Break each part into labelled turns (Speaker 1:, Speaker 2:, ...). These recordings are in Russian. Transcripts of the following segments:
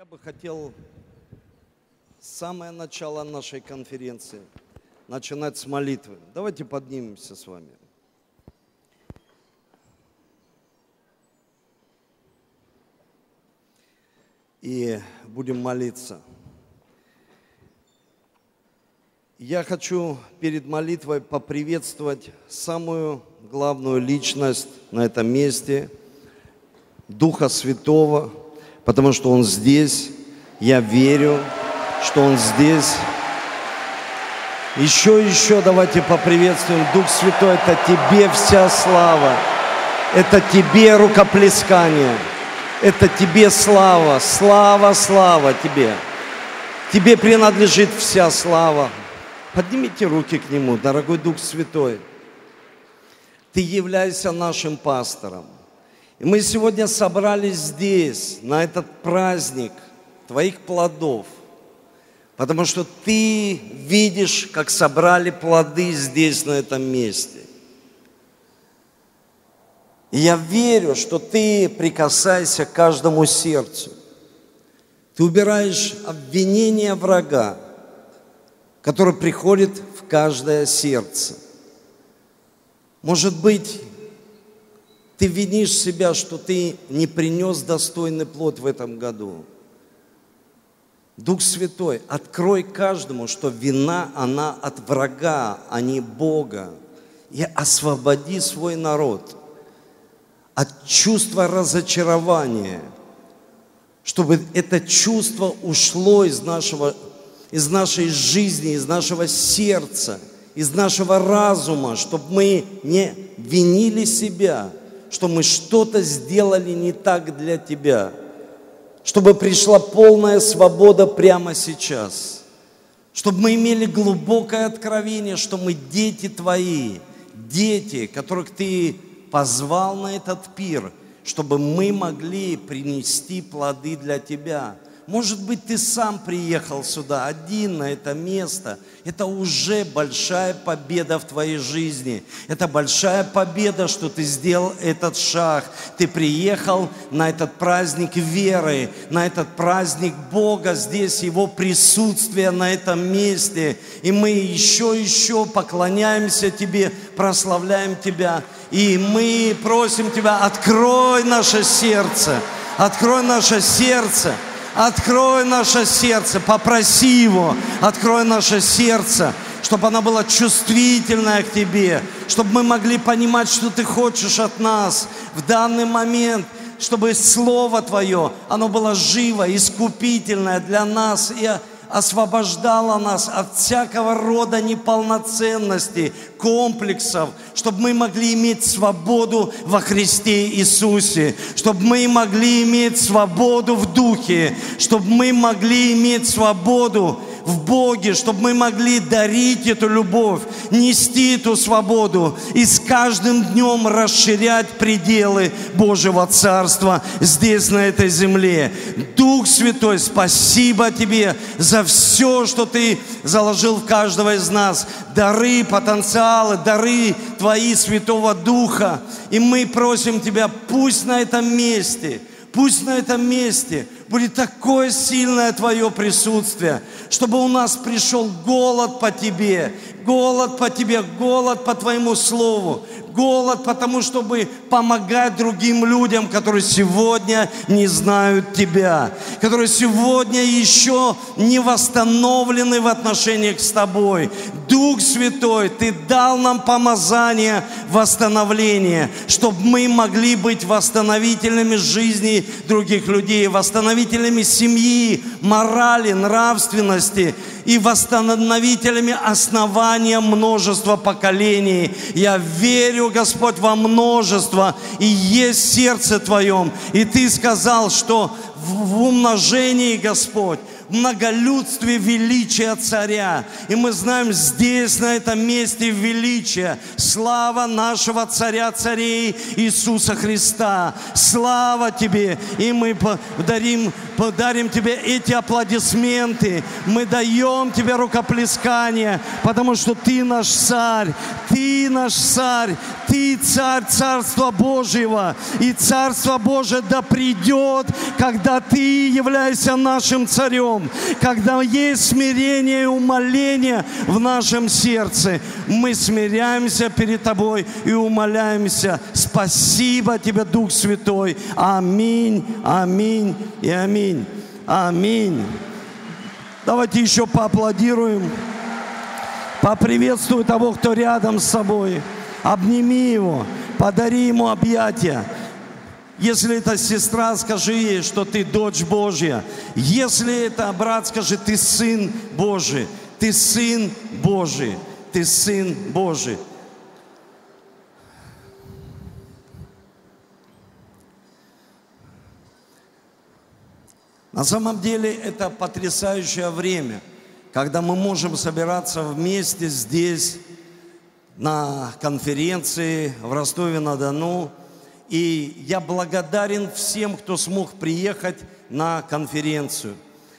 Speaker 1: Я бы хотел самое начало нашей конференции начинать с молитвы. Давайте поднимемся с вами. И будем молиться. Я хочу перед молитвой поприветствовать самую главную личность на этом месте, Духа Святого, потому что Он здесь. Я верю, что Он здесь. Еще, еще давайте поприветствуем. Дух Святой, это Тебе вся слава. Это Тебе рукоплескание. Это Тебе слава. Слава, слава Тебе. Тебе принадлежит вся слава. Поднимите руки к Нему, дорогой Дух Святой. Ты являешься нашим пастором. И мы сегодня собрались здесь, на этот праздник Твоих плодов, потому что Ты видишь, как собрали плоды здесь, на этом месте. И я верю, что Ты прикасаешься к каждому сердцу. Ты убираешь обвинения врага, который приходит в каждое сердце. Может быть, ты винишь себя, что ты не принес достойный плод в этом году. Дух Святой, открой каждому, что вина, она от врага, а не Бога. И освободи свой народ от чувства разочарования, чтобы это чувство ушло из нашего из нашей жизни, из нашего сердца, из нашего разума, чтобы мы не винили себя, что мы что-то сделали не так для Тебя, чтобы пришла полная свобода прямо сейчас, чтобы мы имели глубокое откровение, что мы дети Твои, дети, которых Ты позвал на этот пир, чтобы мы могли принести плоды для Тебя – может быть, ты сам приехал сюда один на это место. Это уже большая победа в твоей жизни. Это большая победа, что ты сделал этот шаг. Ты приехал на этот праздник веры, на этот праздник Бога, здесь Его присутствие на этом месте. И мы еще, еще поклоняемся Тебе, прославляем Тебя. И мы просим Тебя, открой наше сердце, открой наше сердце – Открой наше сердце, попроси Его, открой наше сердце, чтобы оно было чувствительное к Тебе, чтобы мы могли понимать, что Ты хочешь от нас в данный момент, чтобы Слово Твое, оно было живо, искупительное для нас и освобождала нас от всякого рода неполноценности, комплексов, чтобы мы могли иметь свободу во Христе Иисусе, чтобы мы могли иметь свободу в Духе, чтобы мы могли иметь свободу в Боге, чтобы мы могли дарить эту любовь, нести эту свободу и с каждым днем расширять пределы Божьего Царства здесь, на этой земле. Дух Святой, спасибо Тебе за все, что Ты заложил в каждого из нас. Дары, потенциалы, дары Твои Святого Духа. И мы просим Тебя, пусть на этом месте, пусть на этом месте – будет такое сильное Твое присутствие, чтобы у нас пришел голод по Тебе, голод по Тебе, голод по Твоему Слову, голод, потому чтобы помогать другим людям, которые сегодня не знают Тебя, которые сегодня еще не восстановлены в отношениях с Тобой. Дух Святой, Ты дал нам помазание восстановления, чтобы мы могли быть восстановителями жизни других людей, восстановителями семьи, морали, нравственности – и восстановителями основания множества поколений. Я верю, Господь, во множество, и есть сердце Твоем. И Ты сказал, что в умножении, Господь, многолюдстве величия царя. И мы знаем, здесь, на этом месте величие, слава нашего царя царей Иисуса Христа. Слава тебе! И мы подарим, подарим тебе эти аплодисменты. Мы даем тебе рукоплескание, потому что ты наш царь, ты наш царь, ты царь Царства Божьего. И Царство Божие да придет, когда ты являешься нашим царем, когда есть смирение и умоление в нашем сердце. Мы смиряемся перед тобой и умоляемся. Спасибо тебе, Дух Святой. Аминь, аминь и аминь. Аминь. Давайте еще поаплодируем. Поприветствуй того, кто рядом с собой. Обними его, подари ему объятия. Если это сестра, скажи ей, что ты дочь Божья. Если это брат, скажи, ты сын Божий. Ты сын Божий. Ты сын Божий. На самом деле это потрясающее время, когда мы можем собираться вместе здесь, на конференции в Ростове-на-Дону. И я благодарен всем, кто смог приехать на конференцию.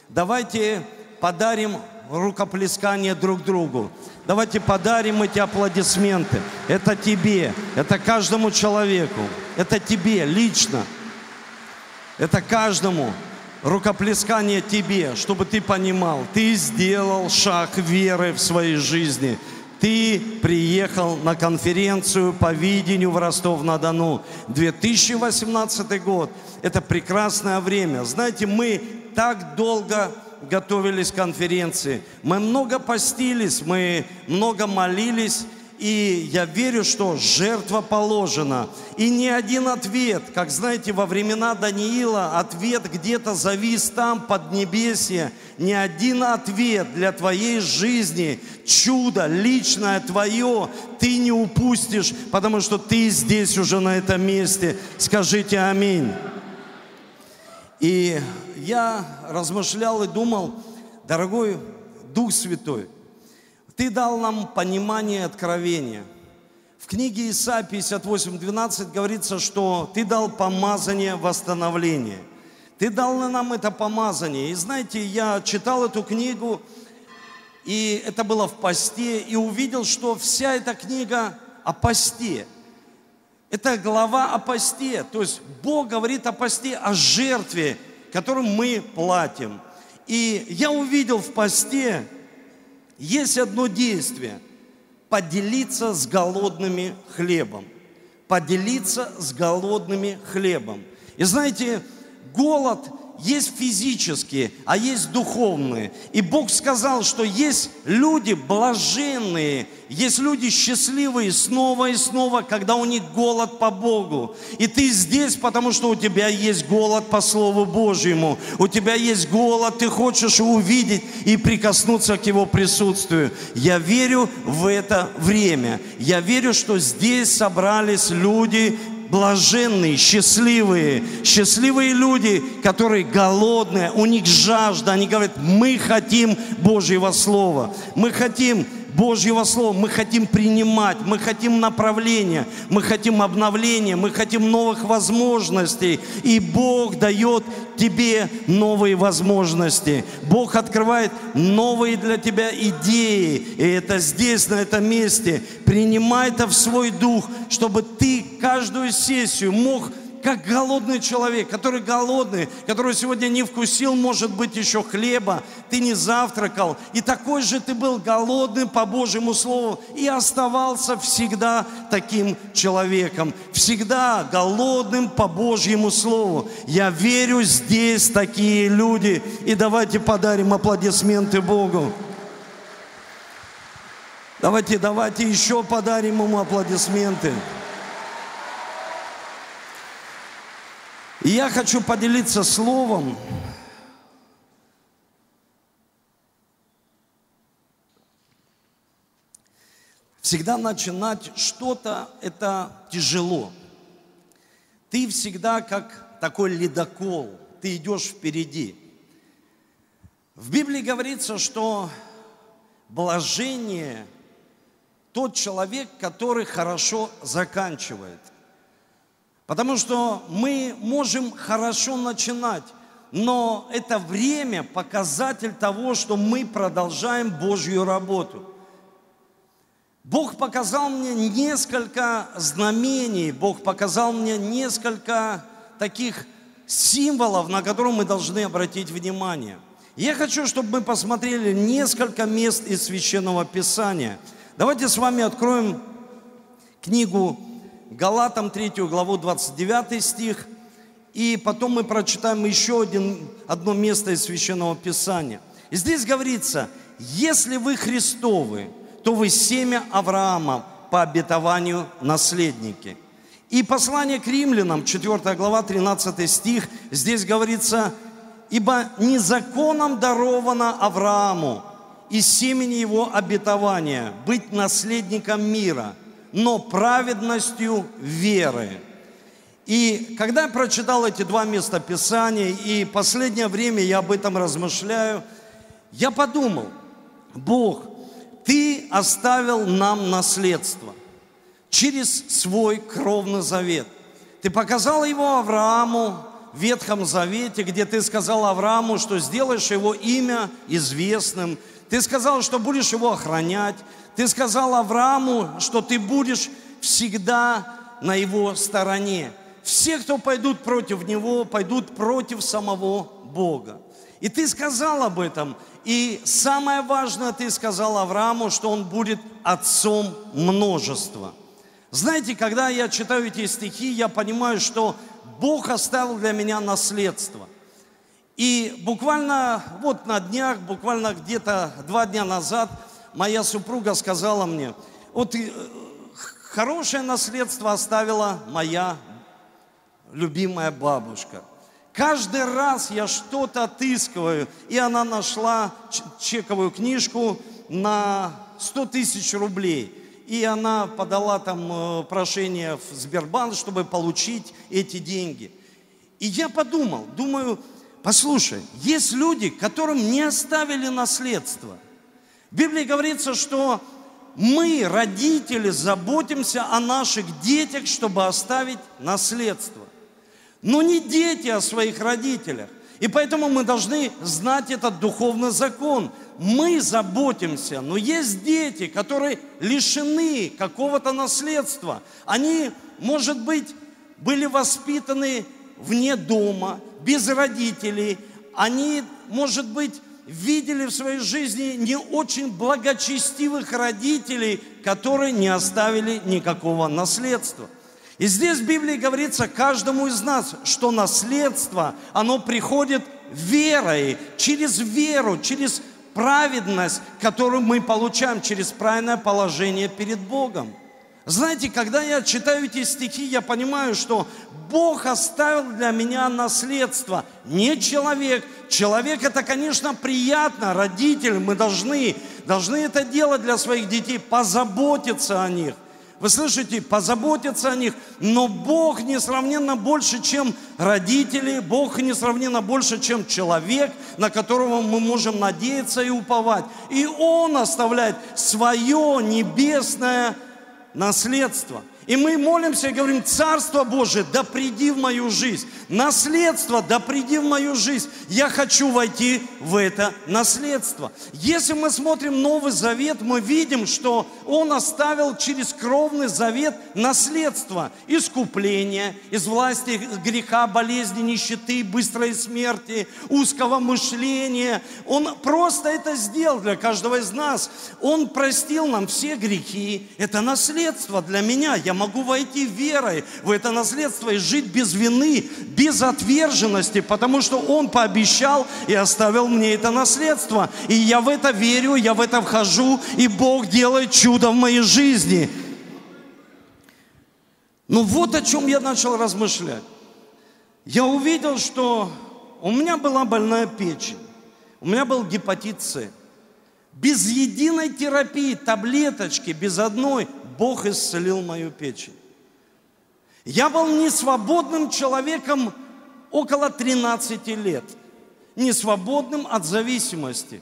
Speaker 1: Давайте подарим рукоплескание друг другу. Давайте подарим эти аплодисменты. Это тебе, это каждому человеку, это тебе лично, это каждому рукоплескание тебе, чтобы ты понимал, ты сделал шаг веры в своей жизни – ты приехал на конференцию по видению в Ростов-на-Дону. 2018 год – это прекрасное время. Знаете, мы так долго готовились к конференции. Мы много постились, мы много молились, и я верю, что жертва положена. И ни один ответ, как знаете, во времена Даниила ответ где-то завис там, под небесье. Ни один ответ для твоей жизни, чудо личное твое, ты не упустишь, потому что ты здесь уже на этом месте. Скажите аминь. И я размышлял и думал, дорогой Дух Святой – ты дал нам понимание откровения. В книге Исаия 58.12 говорится, что Ты дал помазание восстановления. Ты дал нам это помазание. И знаете, я читал эту книгу, и это было в посте, и увидел, что вся эта книга о посте. Это глава о посте. То есть Бог говорит о посте, о жертве, которую мы платим. И я увидел в посте, есть одно действие – поделиться с голодными хлебом. Поделиться с голодными хлебом. И знаете, голод есть физические, а есть духовные. И Бог сказал, что есть люди блаженные, есть люди счастливые снова и снова, когда у них голод по Богу. И ты здесь, потому что у тебя есть голод по Слову Божьему. У тебя есть голод, ты хочешь увидеть и прикоснуться к Его присутствию. Я верю в это время. Я верю, что здесь собрались люди, блаженные, счастливые, счастливые люди, которые голодные, у них жажда, они говорят, мы хотим Божьего Слова, мы хотим Божьего Слова. Мы хотим принимать, мы хотим направления, мы хотим обновления, мы хотим новых возможностей. И Бог дает тебе новые возможности. Бог открывает новые для тебя идеи. И это здесь, на этом месте. Принимай это в свой дух, чтобы ты каждую сессию мог как голодный человек, который голодный, который сегодня не вкусил, может быть, еще хлеба, ты не завтракал, и такой же ты был голодным по Божьему Слову и оставался всегда таким человеком, всегда голодным по Божьему Слову. Я верю, здесь такие люди, и давайте подарим аплодисменты Богу. Давайте, давайте еще подарим ему аплодисменты. И я хочу поделиться словом, Всегда начинать что-то – это тяжело. Ты всегда как такой ледокол, ты идешь впереди. В Библии говорится, что блажение тот человек, который хорошо заканчивает. Потому что мы можем хорошо начинать, но это время показатель того, что мы продолжаем Божью работу. Бог показал мне несколько знамений, Бог показал мне несколько таких символов, на которые мы должны обратить внимание. Я хочу, чтобы мы посмотрели несколько мест из Священного Писания. Давайте с вами откроем книгу Галатам 3 главу 29 стих – и потом мы прочитаем еще один, одно место из Священного Писания. И здесь говорится, если вы Христовы, то вы семя Авраама по обетованию наследники. И послание к римлянам, 4 глава, 13 стих, здесь говорится, ибо незаконом даровано Аврааму и семени его обетования быть наследником мира, но праведностью веры. И когда я прочитал эти два места Писания, и последнее время я об этом размышляю, я подумал, Бог, Ты оставил нам наследство через свой кровный завет. Ты показал его Аврааму в Ветхом Завете, где ты сказал Аврааму, что сделаешь его имя известным. Ты сказал, что будешь его охранять. Ты сказал Аврааму, что ты будешь всегда на его стороне все, кто пойдут против него, пойдут против самого Бога. И ты сказал об этом. И самое важное, ты сказал Аврааму, что он будет отцом множества. Знаете, когда я читаю эти стихи, я понимаю, что Бог оставил для меня наследство. И буквально вот на днях, буквально где-то два дня назад, моя супруга сказала мне, вот э, хорошее наследство оставила моя любимая бабушка. Каждый раз я что-то отыскиваю, и она нашла чековую книжку на 100 тысяч рублей. И она подала там э, прошение в Сбербанк, чтобы получить эти деньги. И я подумал, думаю, послушай, есть люди, которым не оставили наследство. В Библии говорится, что мы, родители, заботимся о наших детях, чтобы оставить наследство но не дети о своих родителях. И поэтому мы должны знать этот духовный закон. Мы заботимся, но есть дети, которые лишены какого-то наследства. Они, может быть, были воспитаны вне дома, без родителей. Они, может быть, видели в своей жизни не очень благочестивых родителей, которые не оставили никакого наследства. И здесь в Библии говорится каждому из нас, что наследство, оно приходит верой, через веру, через праведность, которую мы получаем через правильное положение перед Богом. Знаете, когда я читаю эти стихи, я понимаю, что Бог оставил для меня наследство, не человек. Человек это, конечно, приятно, родители, мы должны, должны это делать для своих детей, позаботиться о них – вы слышите, позаботиться о них. Но Бог несравненно больше, чем родители, Бог несравненно больше, чем человек, на которого мы можем надеяться и уповать. И Он оставляет свое небесное наследство. И мы молимся и говорим, Царство Божие, да приди в мою жизнь. Наследство, да приди в мою жизнь. Я хочу войти в это наследство. Если мы смотрим Новый Завет, мы видим, что Он оставил через кровный завет наследство. Искупление, из власти греха, болезни, нищеты, быстрой смерти, узкого мышления. Он просто это сделал для каждого из нас. Он простил нам все грехи. Это наследство для меня. Я могу войти верой в это наследство и жить без вины, без отверженности, потому что Он пообещал и оставил мне это наследство. И я в это верю, я в это вхожу, и Бог делает чудо в моей жизни. Ну вот о чем я начал размышлять. Я увидел, что у меня была больная печень, у меня был гепатит С. Без единой терапии, таблеточки, без одной, Бог исцелил мою печень. Я был несвободным человеком около 13 лет. не свободным от зависимости.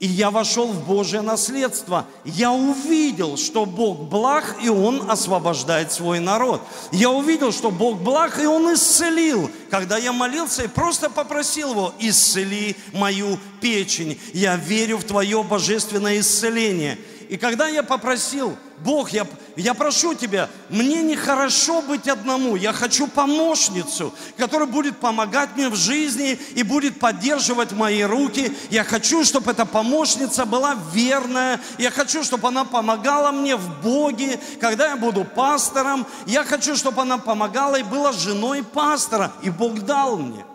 Speaker 1: И я вошел в Божье наследство. Я увидел, что Бог благ, и Он освобождает свой народ. Я увидел, что Бог благ, и Он исцелил. Когда я молился и просто попросил Его, исцели мою печень. Я верю в Твое божественное исцеление. И когда я попросил, Бог, я, я прошу Тебя, мне нехорошо быть одному, я хочу помощницу, которая будет помогать мне в жизни и будет поддерживать мои руки. Я хочу, чтобы эта помощница была верная, я хочу, чтобы она помогала мне в Боге, когда я буду пастором. Я хочу, чтобы она помогала и была женой пастора, и Бог дал мне.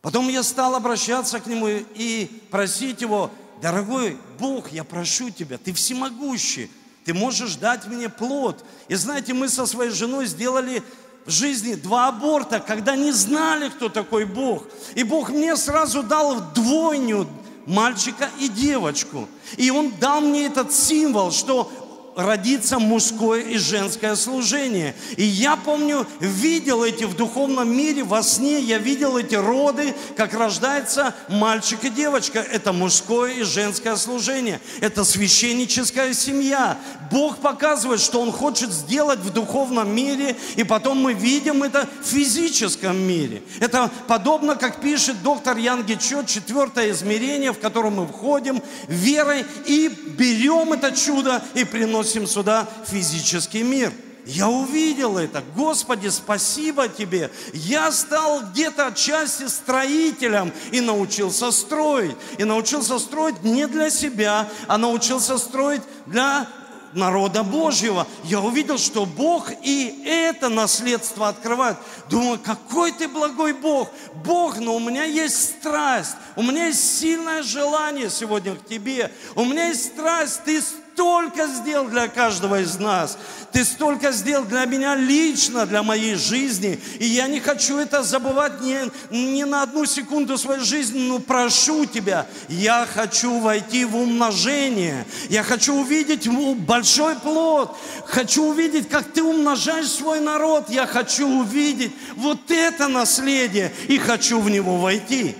Speaker 1: Потом я стал обращаться к нему и просить его, дорогой Бог, я прошу тебя, ты всемогущий, ты можешь дать мне плод. И знаете, мы со своей женой сделали в жизни два аборта, когда не знали, кто такой Бог. И Бог мне сразу дал двойню мальчика и девочку. И Он дал мне этот символ, что родится мужское и женское служение. И я помню, видел эти в духовном мире, во сне я видел эти роды, как рождается мальчик и девочка. Это мужское и женское служение. Это священническая семья. Бог показывает, что Он хочет сделать в духовном мире, и потом мы видим это в физическом мире. Это подобно, как пишет доктор Ян Гечо, четвертое измерение, в котором мы входим верой и берем это чудо и приносим приносим сюда физический мир. Я увидел это. Господи, спасибо Тебе. Я стал где-то отчасти строителем и научился строить. И научился строить не для себя, а научился строить для народа Божьего. Я увидел, что Бог и это наследство открывает. Думаю, какой ты благой Бог. Бог, но у меня есть страсть, у меня есть сильное желание сегодня к тебе. У меня есть страсть, ты столько сделал для каждого из нас. Ты столько сделал для меня лично, для моей жизни. И я не хочу это забывать ни, ни на одну секунду своей жизни, но прошу тебя, я хочу войти в умножение. Я хочу увидеть большой плод. Хочу увидеть, как ты умножаешь свой народ. Я хочу увидеть вот это наследие и хочу в него войти.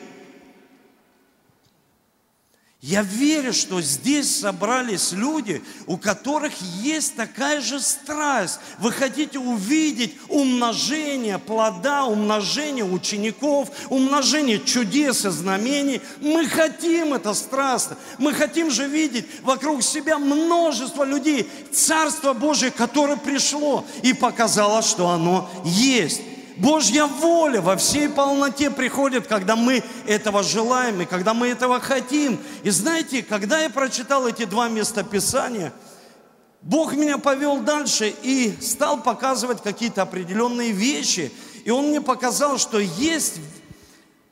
Speaker 1: Я верю, что здесь собрались люди, у которых есть такая же страсть. Вы хотите увидеть умножение плода, умножение учеников, умножение чудес и знамений. Мы хотим это страстно. Мы хотим же видеть вокруг себя множество людей, Царство Божие, которое пришло и показало, что оно есть. Божья воля во всей полноте приходит, когда мы этого желаем и когда мы этого хотим. И знаете, когда я прочитал эти два местописания, Бог меня повел дальше и стал показывать какие-то определенные вещи. И Он мне показал, что есть,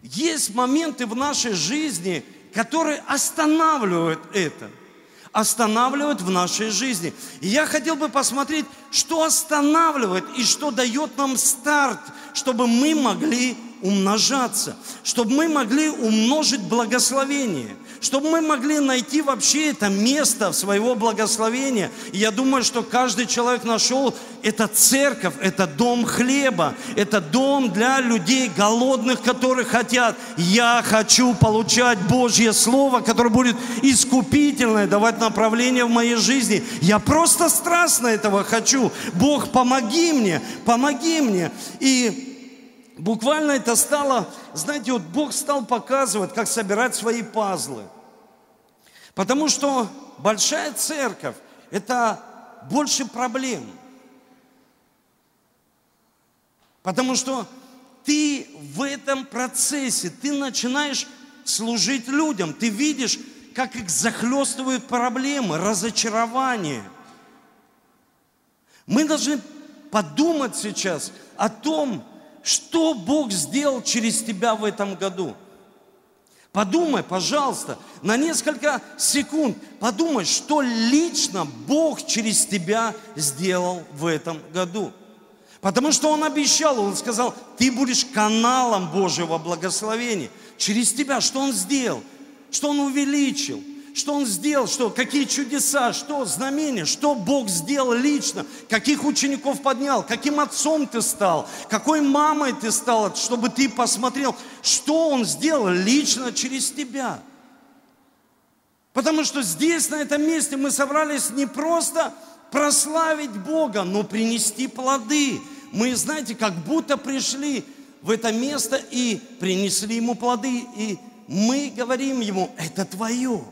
Speaker 1: есть моменты в нашей жизни, которые останавливают это – останавливает в нашей жизни. И я хотел бы посмотреть, что останавливает и что дает нам старт, чтобы мы могли умножаться, чтобы мы могли умножить благословение чтобы мы могли найти вообще это место своего благословения. И я думаю, что каждый человек нашел, это церковь, это дом хлеба, это дом для людей голодных, которые хотят. Я хочу получать Божье Слово, которое будет искупительное, давать направление в моей жизни. Я просто страстно этого хочу. Бог, помоги мне, помоги мне. И Буквально это стало, знаете, вот Бог стал показывать, как собирать свои пазлы. Потому что большая церковь – это больше проблем. Потому что ты в этом процессе, ты начинаешь служить людям, ты видишь, как их захлестывают проблемы, разочарование. Мы должны подумать сейчас о том, что Бог сделал через тебя в этом году. Подумай, пожалуйста, на несколько секунд, подумай, что лично Бог через тебя сделал в этом году. Потому что Он обещал, Он сказал, ты будешь каналом Божьего благословения. Через тебя что Он сделал? Что Он увеличил? Что Он сделал, что, какие чудеса, что знамения, что Бог сделал лично, каких учеников поднял, каким отцом ты стал, какой мамой ты стал, чтобы ты посмотрел, что Он сделал лично через тебя. Потому что здесь, на этом месте, мы собрались не просто прославить Бога, но принести плоды. Мы, знаете, как будто пришли в это место и принесли Ему плоды, и мы говорим Ему, это Твое.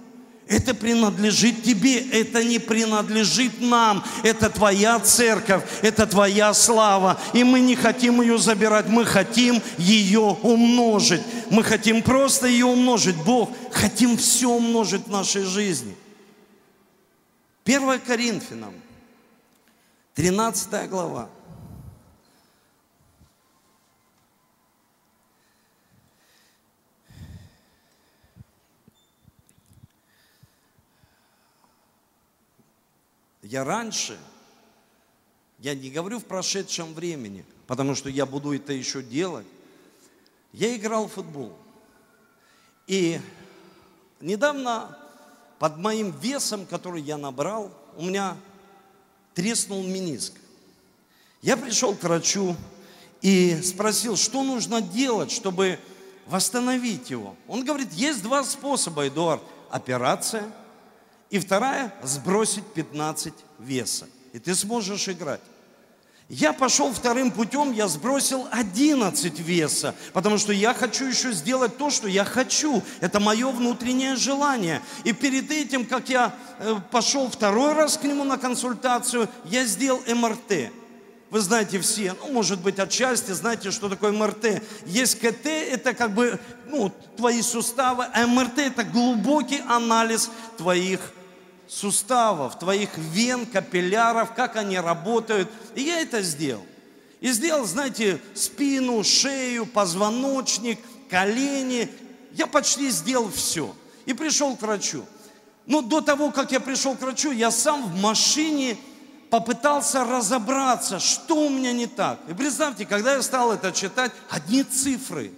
Speaker 1: Это принадлежит тебе, это не принадлежит нам. Это твоя церковь, это твоя слава. И мы не хотим ее забирать, мы хотим ее умножить. Мы хотим просто ее умножить. Бог, хотим все умножить в нашей жизни. 1 Коринфянам, 13 глава. Я раньше, я не говорю в прошедшем времени, потому что я буду это еще делать, я играл в футбол. И недавно под моим весом, который я набрал, у меня треснул миниск. Я пришел к врачу и спросил, что нужно делать, чтобы восстановить его. Он говорит, есть два способа, Эдуард. Операция – и вторая – сбросить 15 веса. И ты сможешь играть. Я пошел вторым путем, я сбросил 11 веса, потому что я хочу еще сделать то, что я хочу. Это мое внутреннее желание. И перед этим, как я э, пошел второй раз к нему на консультацию, я сделал МРТ. Вы знаете все, ну, может быть, отчасти знаете, что такое МРТ. Есть КТ, это как бы, ну, твои суставы, а МРТ – это глубокий анализ твоих суставов, твоих вен, капилляров, как они работают. И я это сделал. И сделал, знаете, спину, шею, позвоночник, колени. Я почти сделал все. И пришел к врачу. Но до того, как я пришел к врачу, я сам в машине попытался разобраться, что у меня не так. И представьте, когда я стал это читать, одни цифры,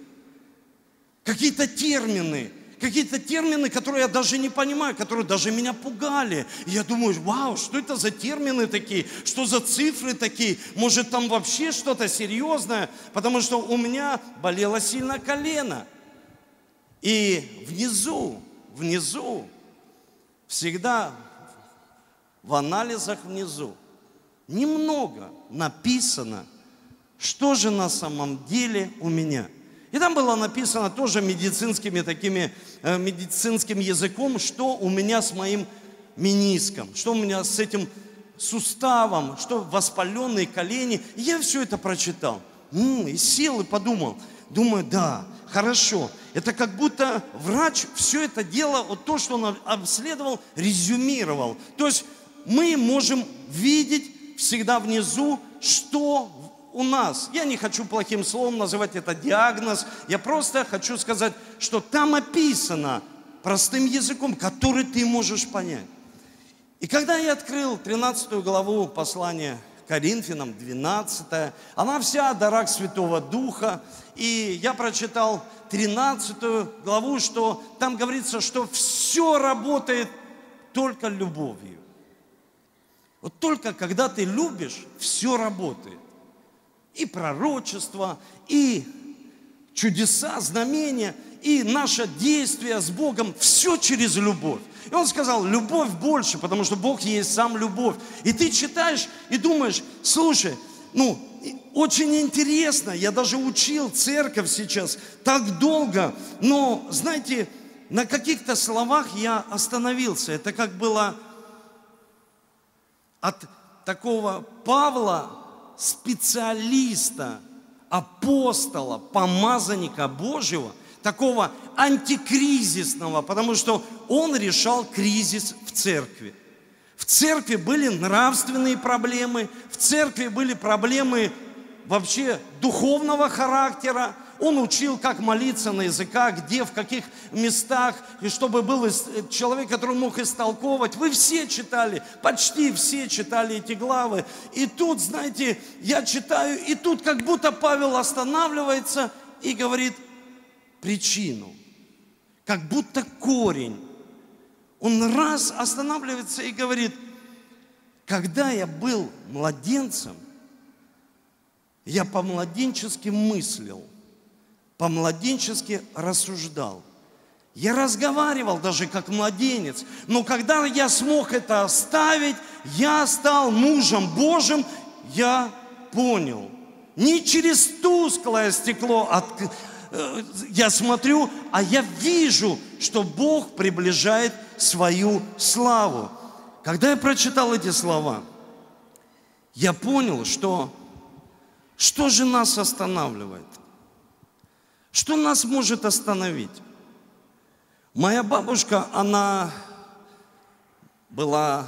Speaker 1: какие-то термины – какие-то термины, которые я даже не понимаю, которые даже меня пугали. И я думаю, вау, что это за термины такие, что за цифры такие, может там вообще что-то серьезное, потому что у меня болело сильно колено. И внизу, внизу, всегда в анализах внизу немного написано, что же на самом деле у меня – и там было написано тоже медицинскими такими, э, медицинским языком, что у меня с моим мениском, что у меня с этим суставом, что воспаленные колени. И я все это прочитал. м и сел и подумал. Думаю, да, хорошо. Это как будто врач все это дело, вот то, что он обследовал, резюмировал. То есть мы можем видеть всегда внизу, что у нас, я не хочу плохим словом называть это диагноз, я просто хочу сказать, что там описано простым языком, который ты можешь понять. И когда я открыл 13 главу послания Коринфянам, 12, она вся о дарах Святого Духа, и я прочитал 13 главу, что там говорится, что все работает только любовью. Вот только когда ты любишь, все работает и пророчество, и чудеса, знамения, и наше действие с Богом, все через любовь. И он сказал, любовь больше, потому что Бог есть сам любовь. И ты читаешь и думаешь, слушай, ну, очень интересно, я даже учил церковь сейчас так долго, но, знаете, на каких-то словах я остановился. Это как было от такого Павла, специалиста, апостола, помазанника Божьего, такого антикризисного, потому что он решал кризис в церкви. В церкви были нравственные проблемы, в церкви были проблемы вообще духовного характера, он учил, как молиться на языках, где, в каких местах, и чтобы был человек, который мог истолковывать. Вы все читали, почти все читали эти главы. И тут, знаете, я читаю, и тут как будто Павел останавливается и говорит причину. Как будто корень. он раз останавливается и говорит, когда я был младенцем, я по-младенчески мыслил, по-младенчески рассуждал. Я разговаривал даже как младенец. Но когда я смог это оставить, я стал мужем Божьим, я понял. Не через тусклое стекло от, э, я смотрю, а я вижу, что Бог приближает свою славу. Когда я прочитал эти слова, я понял, что что же нас останавливает? Что нас может остановить? Моя бабушка, она была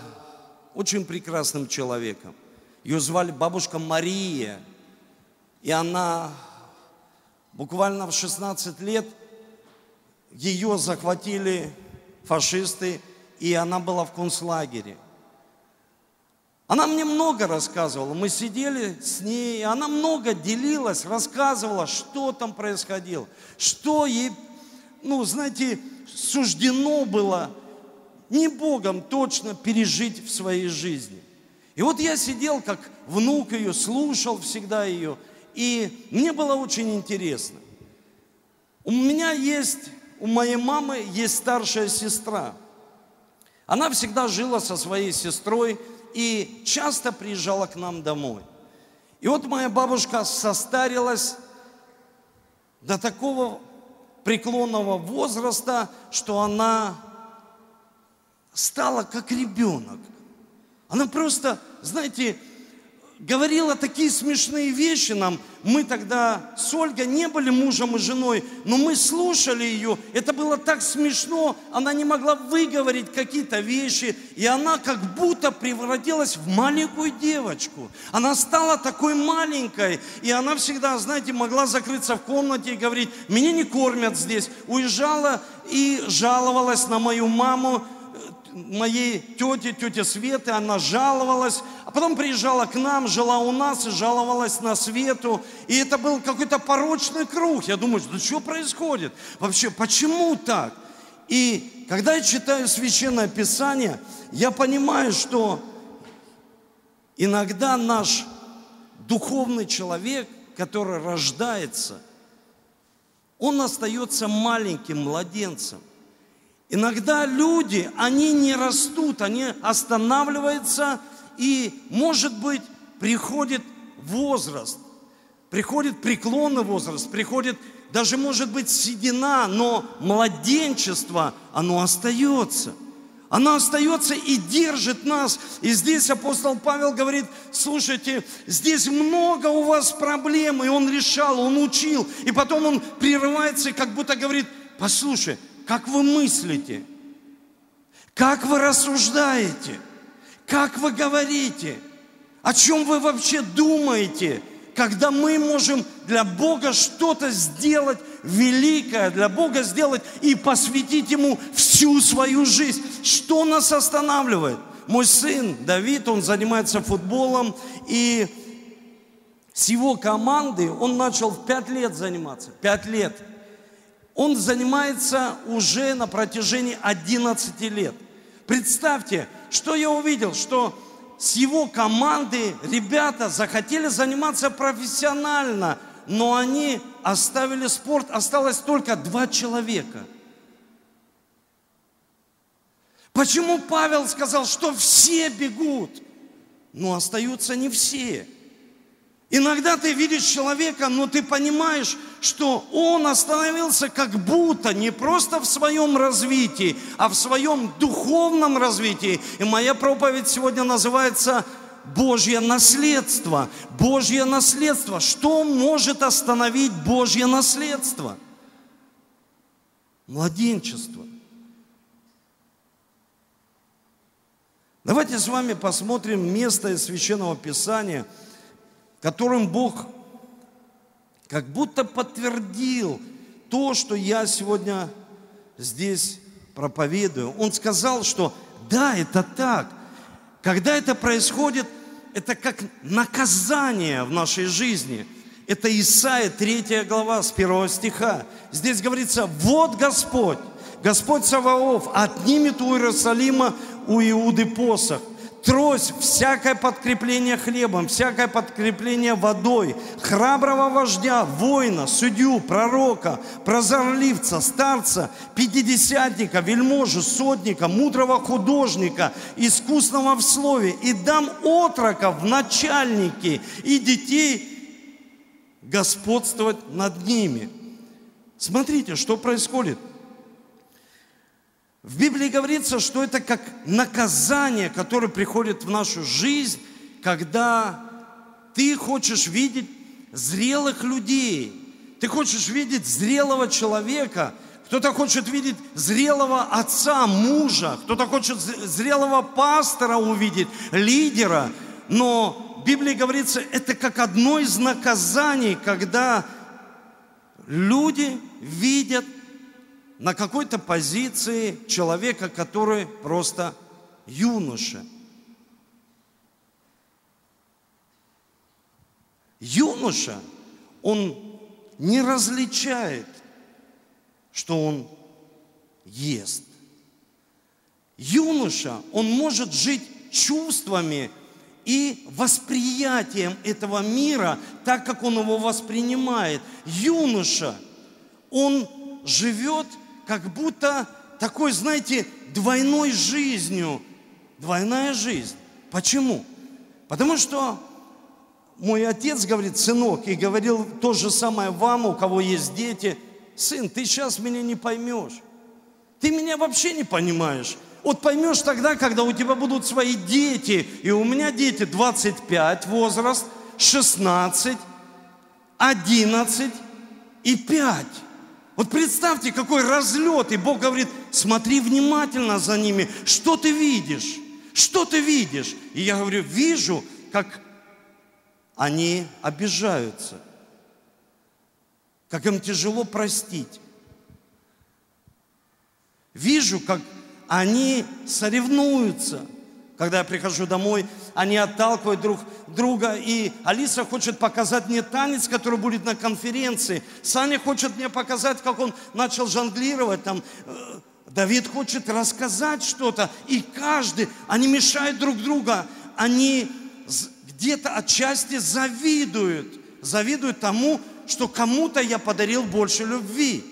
Speaker 1: очень прекрасным человеком. Ее звали бабушка Мария. И она буквально в 16 лет ее захватили фашисты, и она была в концлагере. Она мне много рассказывала. Мы сидели с ней, она много делилась, рассказывала, что там происходило, что ей, ну, знаете, суждено было не Богом точно пережить в своей жизни. И вот я сидел как внук ее, слушал всегда ее, и мне было очень интересно. У меня есть, у моей мамы есть старшая сестра. Она всегда жила со своей сестрой и часто приезжала к нам домой. И вот моя бабушка состарилась до такого преклонного возраста, что она стала как ребенок. Она просто, знаете, говорила такие смешные вещи нам. Мы тогда с Ольгой не были мужем и женой, но мы слушали ее. Это было так смешно. Она не могла выговорить какие-то вещи. И она как будто превратилась в маленькую девочку. Она стала такой маленькой. И она всегда, знаете, могла закрыться в комнате и говорить, меня не кормят здесь. Уезжала и жаловалась на мою маму, моей тете, тете Светы, она жаловалась, а потом приезжала к нам, жила у нас и жаловалась на Свету. И это был какой-то порочный круг. Я думаю, да что происходит? Вообще, почему так? И когда я читаю Священное Писание, я понимаю, что иногда наш духовный человек, который рождается, он остается маленьким младенцем – Иногда люди, они не растут, они останавливаются, и, может быть, приходит возраст, приходит преклонный возраст, приходит даже, может быть, седина, но младенчество, оно остается. Оно остается и держит нас. И здесь апостол Павел говорит, слушайте, здесь много у вас проблем, и он решал, он учил. И потом он прерывается и как будто говорит, послушай, как вы мыслите, как вы рассуждаете, как вы говорите, о чем вы вообще думаете, когда мы можем для Бога что-то сделать великое, для Бога сделать и посвятить Ему всю свою жизнь. Что нас останавливает? Мой сын Давид, он занимается футболом, и с его команды он начал в пять лет заниматься. Пять лет – он занимается уже на протяжении 11 лет. Представьте, что я увидел, что с его команды ребята захотели заниматься профессионально, но они оставили спорт, осталось только два человека. Почему Павел сказал, что все бегут, но остаются не все? Иногда ты видишь человека, но ты понимаешь, что он остановился как будто не просто в своем развитии, а в своем духовном развитии. И моя проповедь сегодня называется Божье наследство. Божье наследство. Что может остановить Божье наследство? Младенчество. Давайте с вами посмотрим место из Священного Писания – которым Бог как будто подтвердил то, что я сегодня здесь проповедую. Он сказал, что да, это так. Когда это происходит, это как наказание в нашей жизни. Это Исаия 3 глава с 1 стиха. Здесь говорится, вот Господь Господь Саваоф отнимет у Иерусалима у Иуды посох трость, всякое подкрепление хлебом, всякое подкрепление водой, храброго вождя, воина, судью, пророка, прозорливца, старца, пятидесятника, вельможу, сотника, мудрого художника, искусного в слове, и дам отрока в начальники и детей господствовать над ними. Смотрите, что происходит – в Библии говорится, что это как наказание, которое приходит в нашу жизнь, когда ты хочешь видеть зрелых людей, ты хочешь видеть зрелого человека, кто-то хочет видеть зрелого отца, мужа, кто-то хочет зрелого пастора увидеть, лидера, но в Библии говорится, это как одно из наказаний, когда люди видят на какой-то позиции человека, который просто юноша. Юноша, он не различает, что он ест. Юноша, он может жить чувствами и восприятием этого мира, так как он его воспринимает. Юноша, он живет – как будто такой, знаете, двойной жизнью. Двойная жизнь. Почему? Потому что мой отец говорит, сынок, и говорил то же самое вам, у кого есть дети. Сын, ты сейчас меня не поймешь. Ты меня вообще не понимаешь. Вот поймешь тогда, когда у тебя будут свои дети. И у меня дети 25 возраст, 16, 11 и 5. Вот представьте, какой разлет. И Бог говорит, смотри внимательно за ними. Что ты видишь? Что ты видишь? И я говорю, вижу, как они обижаются. Как им тяжело простить. Вижу, как они соревнуются – когда я прихожу домой, они отталкивают друг друга, и Алиса хочет показать мне танец, который будет на конференции. Саня хочет мне показать, как он начал жонглировать там. Э, Давид хочет рассказать что-то, и каждый, они мешают друг друга, они где-то отчасти завидуют, завидуют тому, что кому-то я подарил больше любви.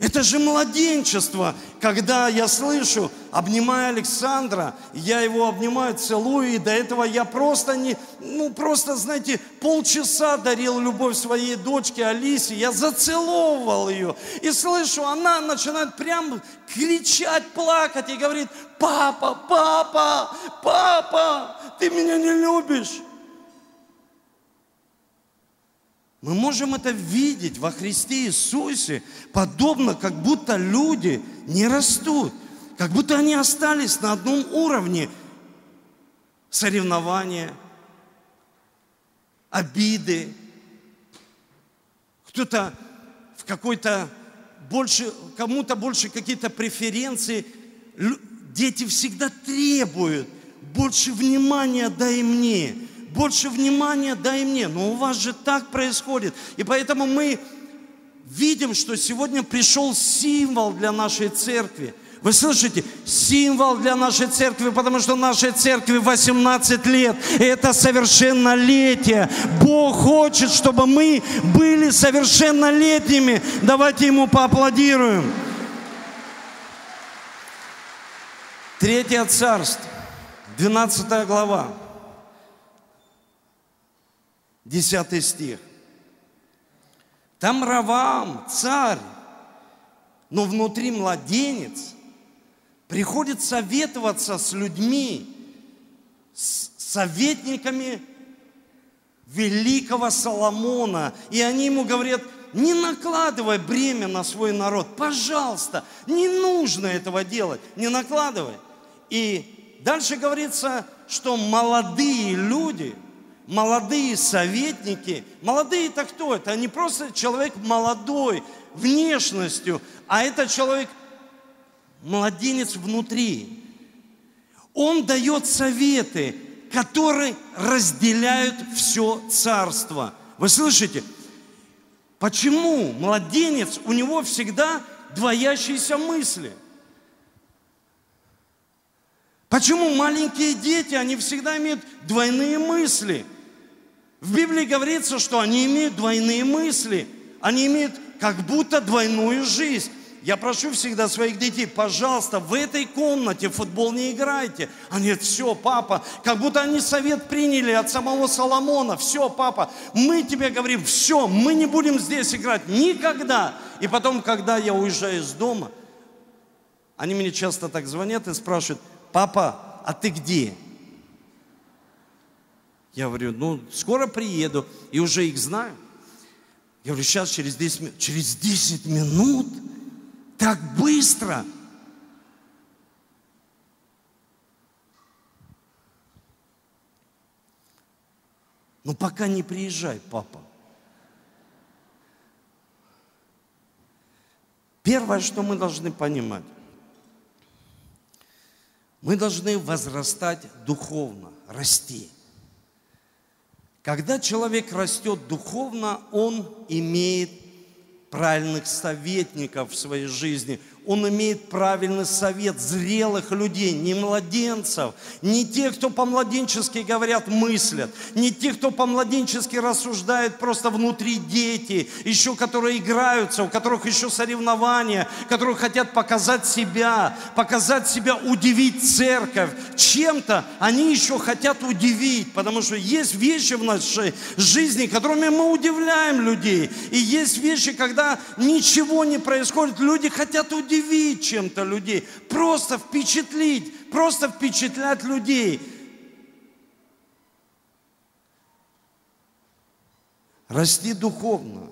Speaker 1: Это же младенчество, когда я слышу, обнимая Александра, я его обнимаю, целую, и до этого я просто не, ну просто, знаете, полчаса дарил любовь своей дочке Алисе, я зацеловывал ее, и слышу, она начинает прям кричать, плакать, и говорит, папа, папа, папа, ты меня не любишь. Мы можем это видеть во Христе Иисусе, подобно, как будто люди не растут, как будто они остались на одном уровне соревнования, обиды. Кто-то в какой-то больше, кому-то больше какие-то преференции. Дети всегда требуют больше внимания дай мне больше внимания дай мне. Но у вас же так происходит. И поэтому мы видим, что сегодня пришел символ для нашей церкви. Вы слышите? Символ для нашей церкви, потому что нашей церкви 18 лет. И это совершеннолетие. Бог хочет, чтобы мы были совершеннолетними. Давайте Ему поаплодируем. Третье царство, 12 глава. 10 стих. Там Равам, царь, но внутри младенец, приходит советоваться с людьми, с советниками великого Соломона. И они ему говорят, не накладывай бремя на свой народ, пожалуйста, не нужно этого делать, не накладывай. И дальше говорится, что молодые люди – молодые советники. Молодые это кто? Это не просто человек молодой, внешностью, а это человек младенец внутри. Он дает советы, которые разделяют все царство. Вы слышите? Почему младенец, у него всегда двоящиеся мысли. Почему маленькие дети, они всегда имеют двойные мысли? В Библии говорится, что они имеют двойные мысли. Они имеют как будто двойную жизнь. Я прошу всегда своих детей, пожалуйста, в этой комнате в футбол не играйте. Они говорят, все, папа, как будто они совет приняли от самого Соломона. Все, папа, мы тебе говорим, все, мы не будем здесь играть никогда. И потом, когда я уезжаю из дома, они мне часто так звонят и спрашивают, папа, а ты где? Я говорю, ну, скоро приеду, и уже их знаю. Я говорю, сейчас через 10 минут. Через 10 минут? Так быстро? Ну пока не приезжай, папа. Первое, что мы должны понимать, мы должны возрастать духовно, расти. Когда человек растет духовно, он имеет правильных советников в своей жизни он имеет правильный совет зрелых людей, не младенцев, не тех, кто по-младенчески говорят, мыслят, не тех, кто по-младенчески рассуждает просто внутри дети, еще которые играются, у которых еще соревнования, которые хотят показать себя, показать себя, удивить церковь. Чем-то они еще хотят удивить, потому что есть вещи в нашей жизни, которыми мы удивляем людей. И есть вещи, когда ничего не происходит, люди хотят удивить удивить чем-то людей, просто впечатлить, просто впечатлять людей. Расти духовно.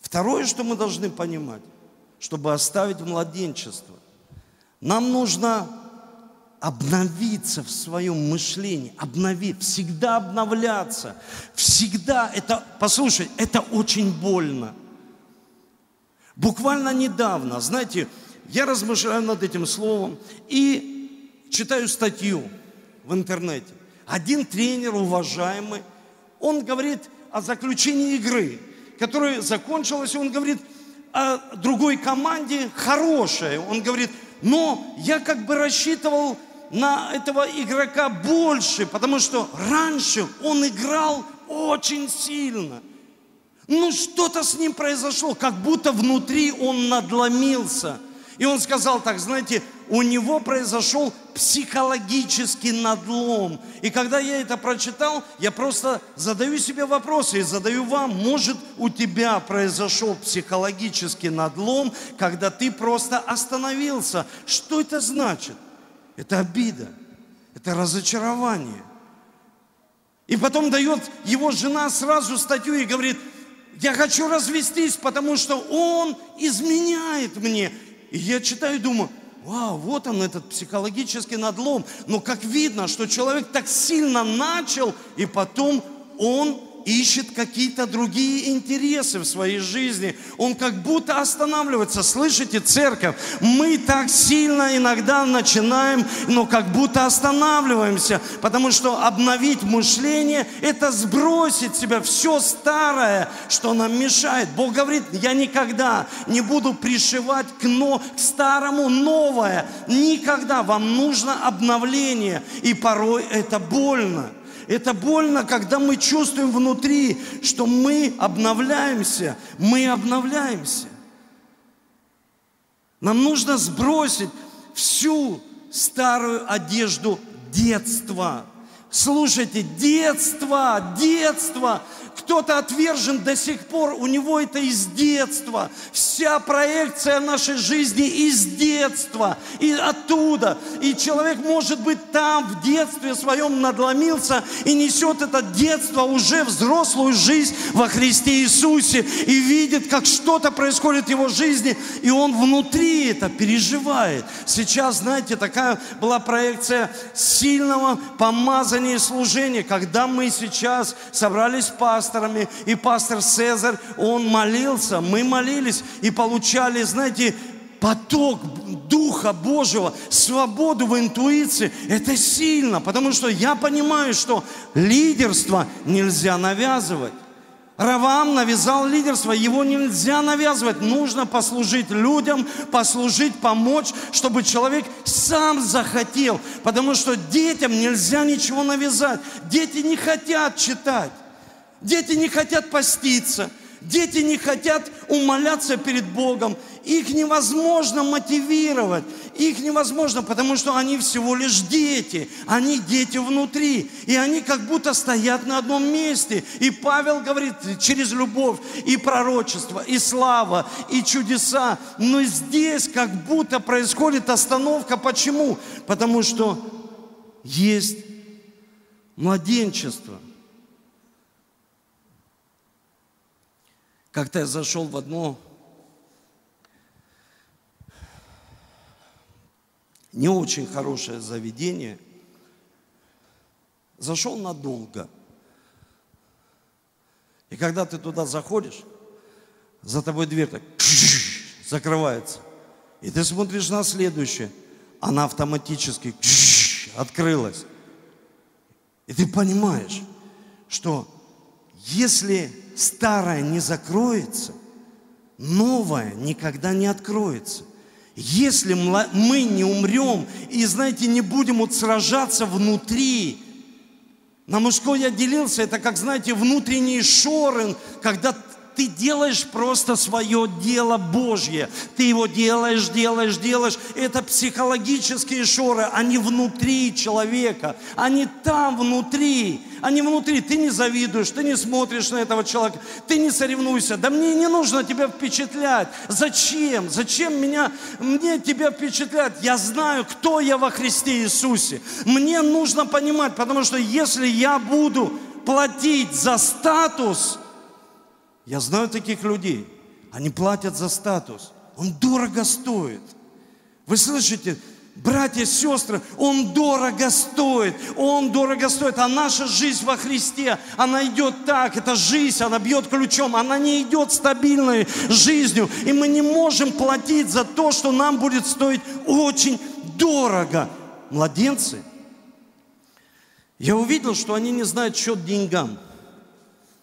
Speaker 1: Второе, что мы должны понимать, чтобы оставить младенчество, нам нужно обновиться в своем мышлении, обновить, всегда обновляться, всегда это, послушай, это очень больно. Буквально недавно, знаете, я размышляю над этим словом и читаю статью в интернете. Один тренер, уважаемый, он говорит о заключении игры, которая закончилась, он говорит о другой команде хорошая. Он говорит, но я как бы рассчитывал на этого игрока больше, потому что раньше он играл очень сильно. Ну что-то с ним произошло, как будто внутри он надломился. И он сказал так, знаете, у него произошел психологический надлом. И когда я это прочитал, я просто задаю себе вопросы и задаю вам, может у тебя произошел психологический надлом, когда ты просто остановился. Что это значит? Это обида, это разочарование. И потом дает его жена сразу статью и говорит, я хочу развестись, потому что он изменяет мне. И я читаю и думаю, вау, вот он этот психологический надлом. Но как видно, что человек так сильно начал, и потом он ищет какие-то другие интересы в своей жизни. Он как будто останавливается. Слышите, церковь? Мы так сильно иногда начинаем, но как будто останавливаемся, потому что обновить мышление – это сбросить себя все старое, что нам мешает. Бог говорит, я никогда не буду пришивать к, но, к старому новое. Никогда. Вам нужно обновление. И порой это больно. Это больно, когда мы чувствуем внутри, что мы обновляемся, мы обновляемся. Нам нужно сбросить всю старую одежду детства. Слушайте, детство, детство кто-то отвержен до сих пор, у него это из детства. Вся проекция нашей жизни из детства, и оттуда. И человек, может быть, там в детстве своем надломился и несет это детство уже взрослую жизнь во Христе Иисусе и видит, как что-то происходит в его жизни, и он внутри это переживает. Сейчас, знаете, такая была проекция сильного помазания и служения, когда мы сейчас собрались пастор пасторами, и пастор Цезарь, он молился, мы молились и получали, знаете, поток Духа Божьего, свободу в интуиции, это сильно, потому что я понимаю, что лидерство нельзя навязывать. Равам навязал лидерство, его нельзя навязывать. Нужно послужить людям, послужить, помочь, чтобы человек сам захотел. Потому что детям нельзя ничего навязать. Дети не хотят читать. Дети не хотят поститься. Дети не хотят умоляться перед Богом. Их невозможно мотивировать. Их невозможно, потому что они всего лишь дети. Они дети внутри. И они как будто стоят на одном месте. И Павел говорит через любовь и пророчество, и слава, и чудеса. Но здесь как будто происходит остановка. Почему? Потому что есть младенчество. Как-то я зашел в одно не очень хорошее заведение. Зашел надолго. И когда ты туда заходишь, за тобой дверь так закрывается. И ты смотришь на следующее. Она автоматически открылась. И ты понимаешь, что если старое не закроется, новое никогда не откроется. Если мы не умрем и, знаете, не будем вот сражаться внутри, на мужской я делился, это как, знаете, внутренний шорен, когда ты делаешь просто свое дело Божье. Ты его делаешь, делаешь, делаешь. Это психологические шоры, они внутри человека. Они там внутри. Они внутри. Ты не завидуешь, ты не смотришь на этого человека, ты не соревнуйся. Да мне не нужно тебя впечатлять. Зачем? Зачем меня, мне тебя впечатлять? Я знаю, кто я во Христе Иисусе. Мне нужно понимать, потому что если я буду платить за статус, я знаю таких людей. Они платят за статус. Он дорого стоит. Вы слышите, братья, сестры, Он дорого стоит, Он дорого стоит, а наша жизнь во Христе, она идет так, эта жизнь, она бьет ключом, она не идет стабильной жизнью, и мы не можем платить за то, что нам будет стоить очень дорого. Младенцы, я увидел, что они не знают счет деньгам.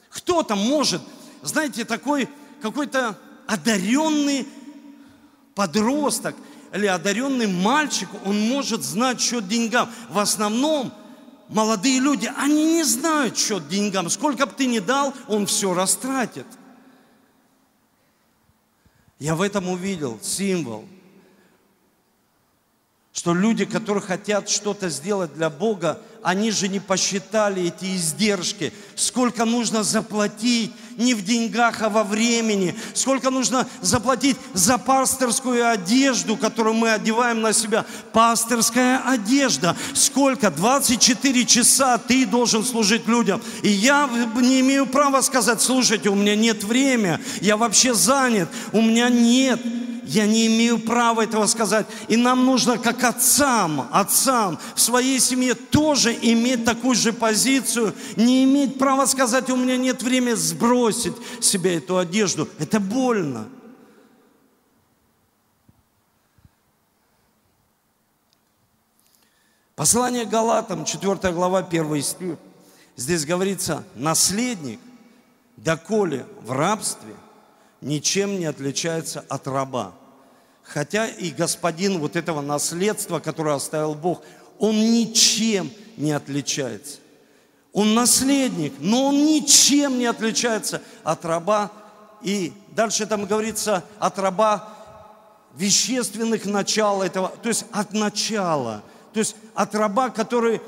Speaker 1: Кто-то может знаете, такой какой-то одаренный подросток или одаренный мальчик, он может знать счет деньгам. В основном молодые люди, они не знают счет деньгам. Сколько бы ты ни дал, он все растратит. Я в этом увидел символ, что люди, которые хотят что-то сделать для Бога, они же не посчитали эти издержки, сколько нужно заплатить не в деньгах, а во времени, сколько нужно заплатить за пасторскую одежду, которую мы одеваем на себя. Пасторская одежда. Сколько? 24 часа ты должен служить людям. И я не имею права сказать, слушайте, у меня нет времени, я вообще занят, у меня нет я не имею права этого сказать. И нам нужно, как отцам, отцам в своей семье тоже иметь такую же позицию, не иметь права сказать, у меня нет времени сбросить себе эту одежду. Это больно. Послание Галатам, 4 глава, 1 стих. Здесь говорится, наследник, доколе в рабстве, ничем не отличается от раба. Хотя и господин вот этого наследства, которое оставил Бог, он ничем не отличается. Он наследник, но он ничем не отличается от раба. И дальше там говорится от раба вещественных начал этого, то есть от начала, то есть от раба, который,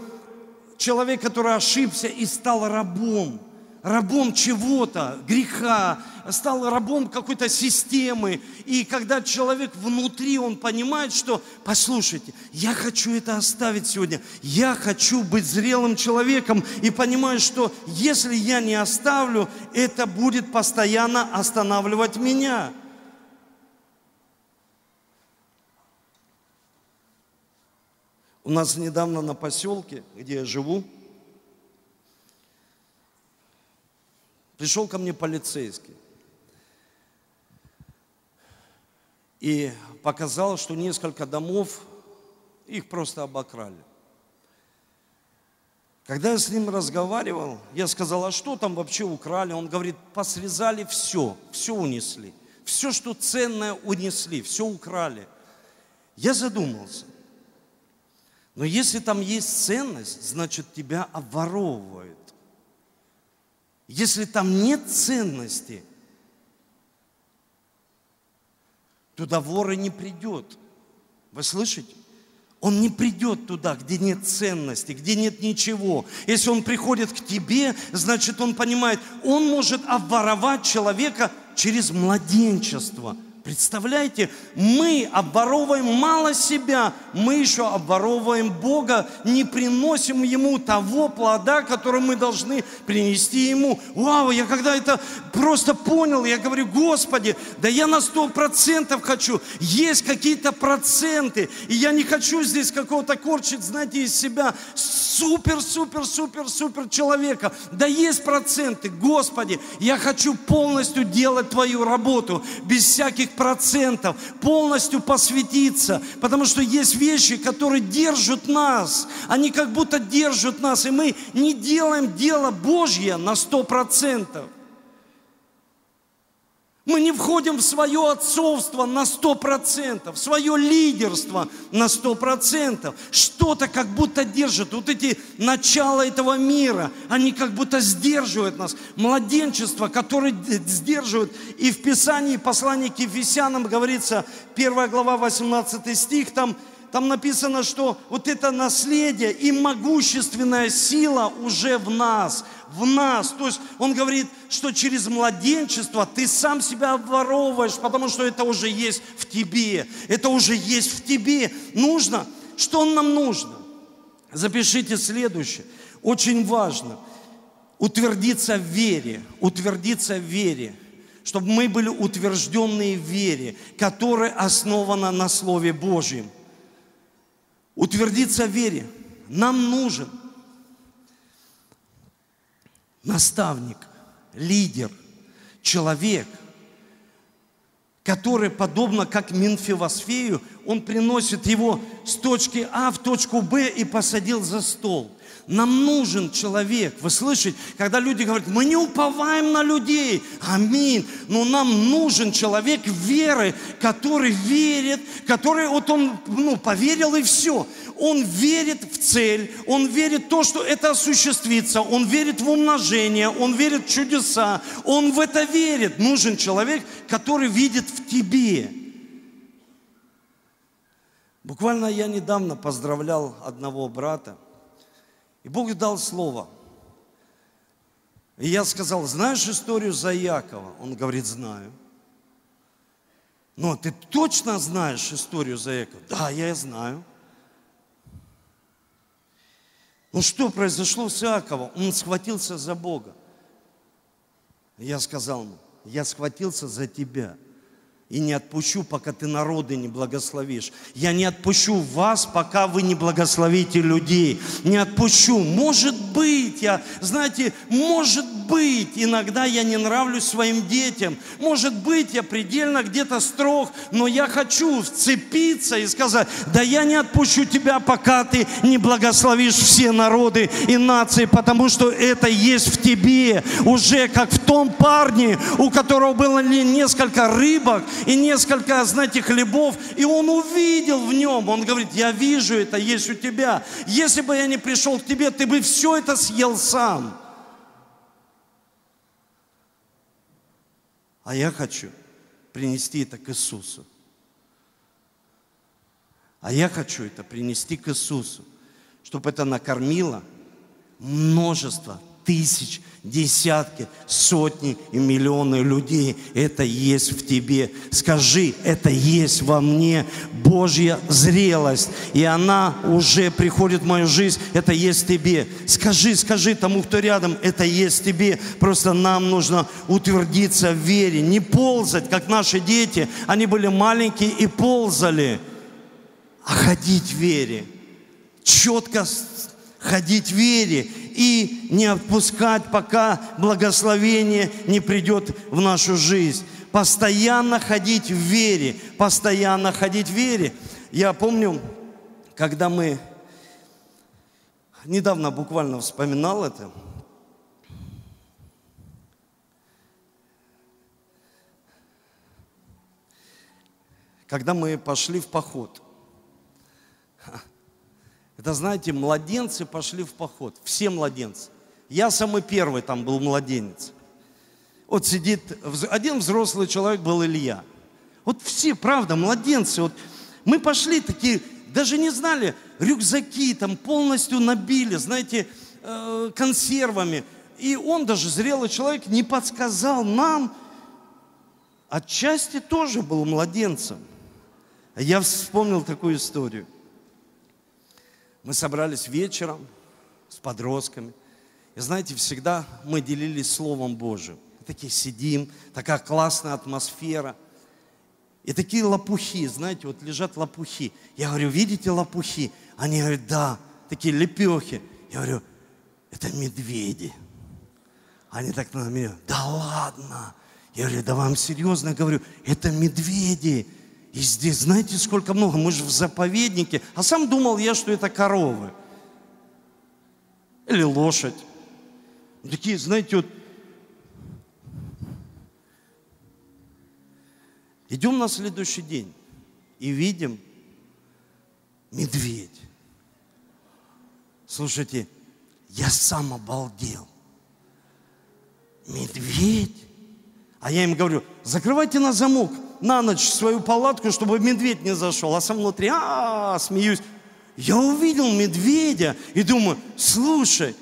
Speaker 1: человек, который ошибся и стал рабом рабом чего-то, греха, стал рабом какой-то системы. И когда человек внутри, он понимает, что, послушайте, я хочу это оставить сегодня, я хочу быть зрелым человеком и понимаю, что если я не оставлю, это будет постоянно останавливать меня. У нас недавно на поселке, где я живу, Пришел ко мне полицейский и показал, что несколько домов, их просто обокрали. Когда я с ним разговаривал, я сказал, а что там вообще украли? Он говорит, посрезали все, все унесли. Все, что ценное, унесли, все украли. Я задумался. Но если там есть ценность, значит тебя обворовывают. Если там нет ценности, туда вора не придет. Вы слышите? Он не придет туда, где нет ценности, где нет ничего. Если он приходит к тебе, значит он понимает, он может обворовать человека через младенчество – Представляете, мы обворовываем мало себя, мы еще обворовываем Бога, не приносим Ему того плода, который мы должны принести Ему. Вау, я когда это просто понял, я говорю, Господи, да я на сто процентов хочу, есть какие-то проценты, и я не хочу здесь какого-то корчить, знаете, из себя супер, супер, супер, супер человека. Да есть проценты, Господи, я хочу полностью делать Твою работу, без всяких процентов, полностью посвятиться, потому что есть вещи, которые держат нас, они как будто держат нас, и мы не делаем дело Божье на сто процентов. Мы не входим в свое отцовство на сто процентов, свое лидерство на сто процентов. Что-то как будто держит. Вот эти начала этого мира, они как будто сдерживают нас. Младенчество, которое сдерживают. И в Писании, послании к Ефесянам говорится, 1 глава, 18 стих, там там написано, что вот это наследие и могущественная сила уже в нас, в нас. То есть он говорит, что через младенчество ты сам себя обворовываешь, потому что это уже есть в тебе. Это уже есть в тебе. Нужно. Что нам нужно? Запишите следующее. Очень важно. Утвердиться в вере. Утвердиться в вере чтобы мы были утвержденные в вере, которая основана на Слове Божьем утвердиться в вере. Нам нужен наставник, лидер, человек, который, подобно как Минфевосфею, он приносит его с точки А в точку Б и посадил за стол. Нам нужен человек. Вы слышите, когда люди говорят, мы не уповаем на людей. Аминь. Но нам нужен человек веры, который верит, который вот он ну, поверил и все. Он верит в цель, он верит в то, что это осуществится, он верит в умножение, он верит в чудеса, он в это верит. Нужен человек, который видит в тебе. Буквально я недавно поздравлял одного брата, и Бог дал слово. И я сказал, знаешь историю за Якова? Он говорит, знаю. Но ты точно знаешь историю за Якова? Да, я знаю. Ну что произошло с Иаковом? Он схватился за Бога. Я сказал ему, я схватился за тебя – и не отпущу, пока ты народы не благословишь. Я не отпущу вас, пока вы не благословите людей. Не отпущу. Может быть, я, знаете, может быть, иногда я не нравлюсь своим детям. Может быть, я предельно где-то строг, но я хочу вцепиться и сказать, да я не отпущу тебя, пока ты не благословишь все народы и нации, потому что это есть в тебе. Уже как в том парне, у которого было несколько рыбок, и несколько, знаете, хлебов, и он увидел в нем, он говорит, я вижу это есть у тебя. Если бы я не пришел к тебе, ты бы все это съел сам. А я хочу принести это к Иисусу. А я хочу это принести к Иисусу, чтобы это накормило множество тысяч, десятки, сотни и миллионы людей. Это есть в тебе. Скажи, это есть во мне Божья зрелость. И она уже приходит в мою жизнь. Это есть в тебе. Скажи, скажи тому, кто рядом, это есть в тебе. Просто нам нужно утвердиться в вере. Не ползать, как наши дети. Они были маленькие и ползали. А ходить в вере. Четко ходить в вере и не отпускать, пока благословение не придет в нашу жизнь. Постоянно ходить в вере, постоянно ходить в вере. Я помню, когда мы Недавно буквально вспоминал это. Когда мы пошли в поход. Это, знаете, младенцы пошли в поход. Все младенцы. Я самый первый там был младенец. Вот сидит, один взрослый человек был Илья. Вот все, правда, младенцы. Вот мы пошли такие, даже не знали, рюкзаки там полностью набили, знаете, э, консервами. И он даже, зрелый человек, не подсказал нам, отчасти тоже был младенцем. Я вспомнил такую историю. Мы собрались вечером с подростками. И знаете, всегда мы делились Словом Божьим. такие сидим, такая классная атмосфера – и такие лопухи, знаете, вот лежат лопухи. Я говорю, видите лопухи? Они говорят, да, такие лепехи. Я говорю, это медведи. Они так на меня, да ладно. Я говорю, да вам серьезно говорю, это медведи. И здесь, знаете, сколько много, мы же в заповеднике. А сам думал я, что это коровы. Или лошадь. Такие, знаете, вот Идем на следующий день и видим медведь. Слушайте, я сам обалдел. Медведь? А я им говорю, закрывайте на замок на ночь свою палатку, чтобы медведь не зашел. А сам внутри, -а смеюсь. Я увидел медведя и думаю, слушай,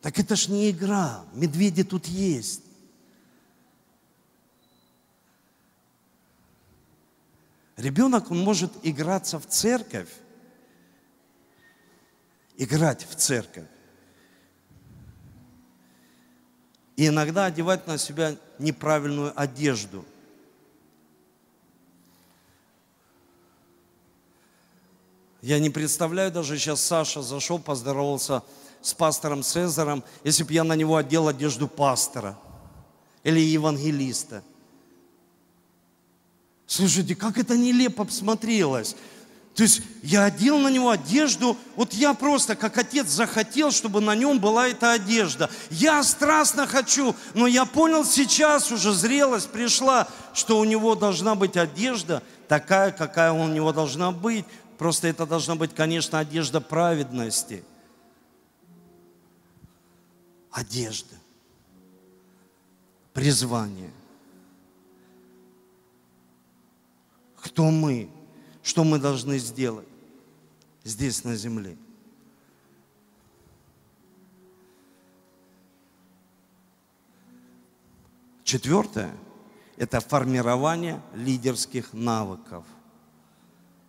Speaker 1: так это ж не игра, медведи тут есть. Ребенок, он может играться в церковь, играть в церковь. И иногда одевать на себя неправильную одежду. Я не представляю, даже сейчас Саша зашел, поздоровался с пастором Цезаром, если бы я на него одел одежду пастора или евангелиста – Слушайте, как это нелепо смотрелось. То есть я одел на него одежду, вот я просто, как отец, захотел, чтобы на нем была эта одежда. Я страстно хочу, но я понял сейчас уже, зрелость пришла, что у него должна быть одежда такая, какая у него должна быть. Просто это должна быть, конечно, одежда праведности. Одежда. Призвание. кто мы, что мы должны сделать здесь на земле. Четвертое – это формирование лидерских навыков.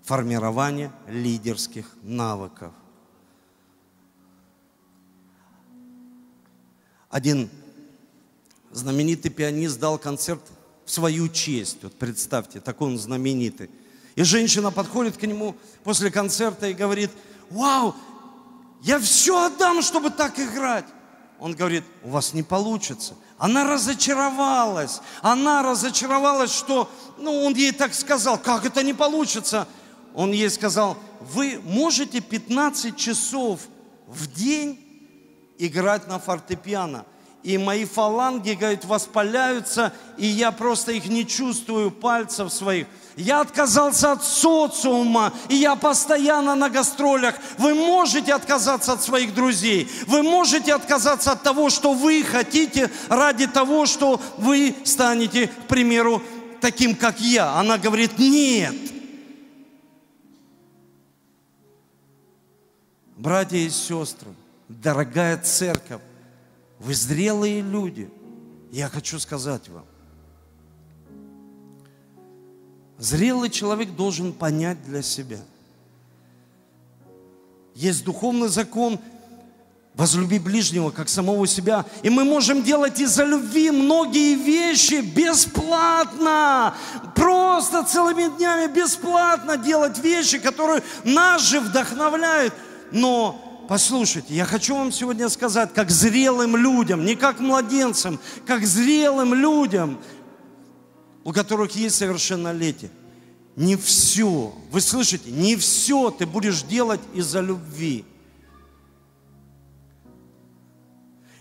Speaker 1: Формирование лидерских навыков. Один знаменитый пианист дал концерт в свою честь. Вот представьте, такой он знаменитый. И женщина подходит к нему после концерта и говорит, вау, я все отдам, чтобы так играть. Он говорит, у вас не получится. Она разочаровалась. Она разочаровалась, что, ну, он ей так сказал, как это не получится? Он ей сказал, вы можете 15 часов в день играть на фортепиано – и мои фаланги, говорит, воспаляются, и я просто их не чувствую, пальцев своих. Я отказался от социума, и я постоянно на гастролях. Вы можете отказаться от своих друзей. Вы можете отказаться от того, что вы хотите, ради того, что вы станете, к примеру, таким, как я. Она говорит, нет. Братья и сестры, дорогая церковь, вы зрелые люди. Я хочу сказать вам. Зрелый человек должен понять для себя. Есть духовный закон Возлюби ближнего, как самого себя. И мы можем делать из-за любви многие вещи бесплатно. Просто целыми днями бесплатно делать вещи, которые нас же вдохновляют. Но Послушайте, я хочу вам сегодня сказать, как зрелым людям, не как младенцам, как зрелым людям, у которых есть совершеннолетие. Не все, вы слышите, не все ты будешь делать из-за любви.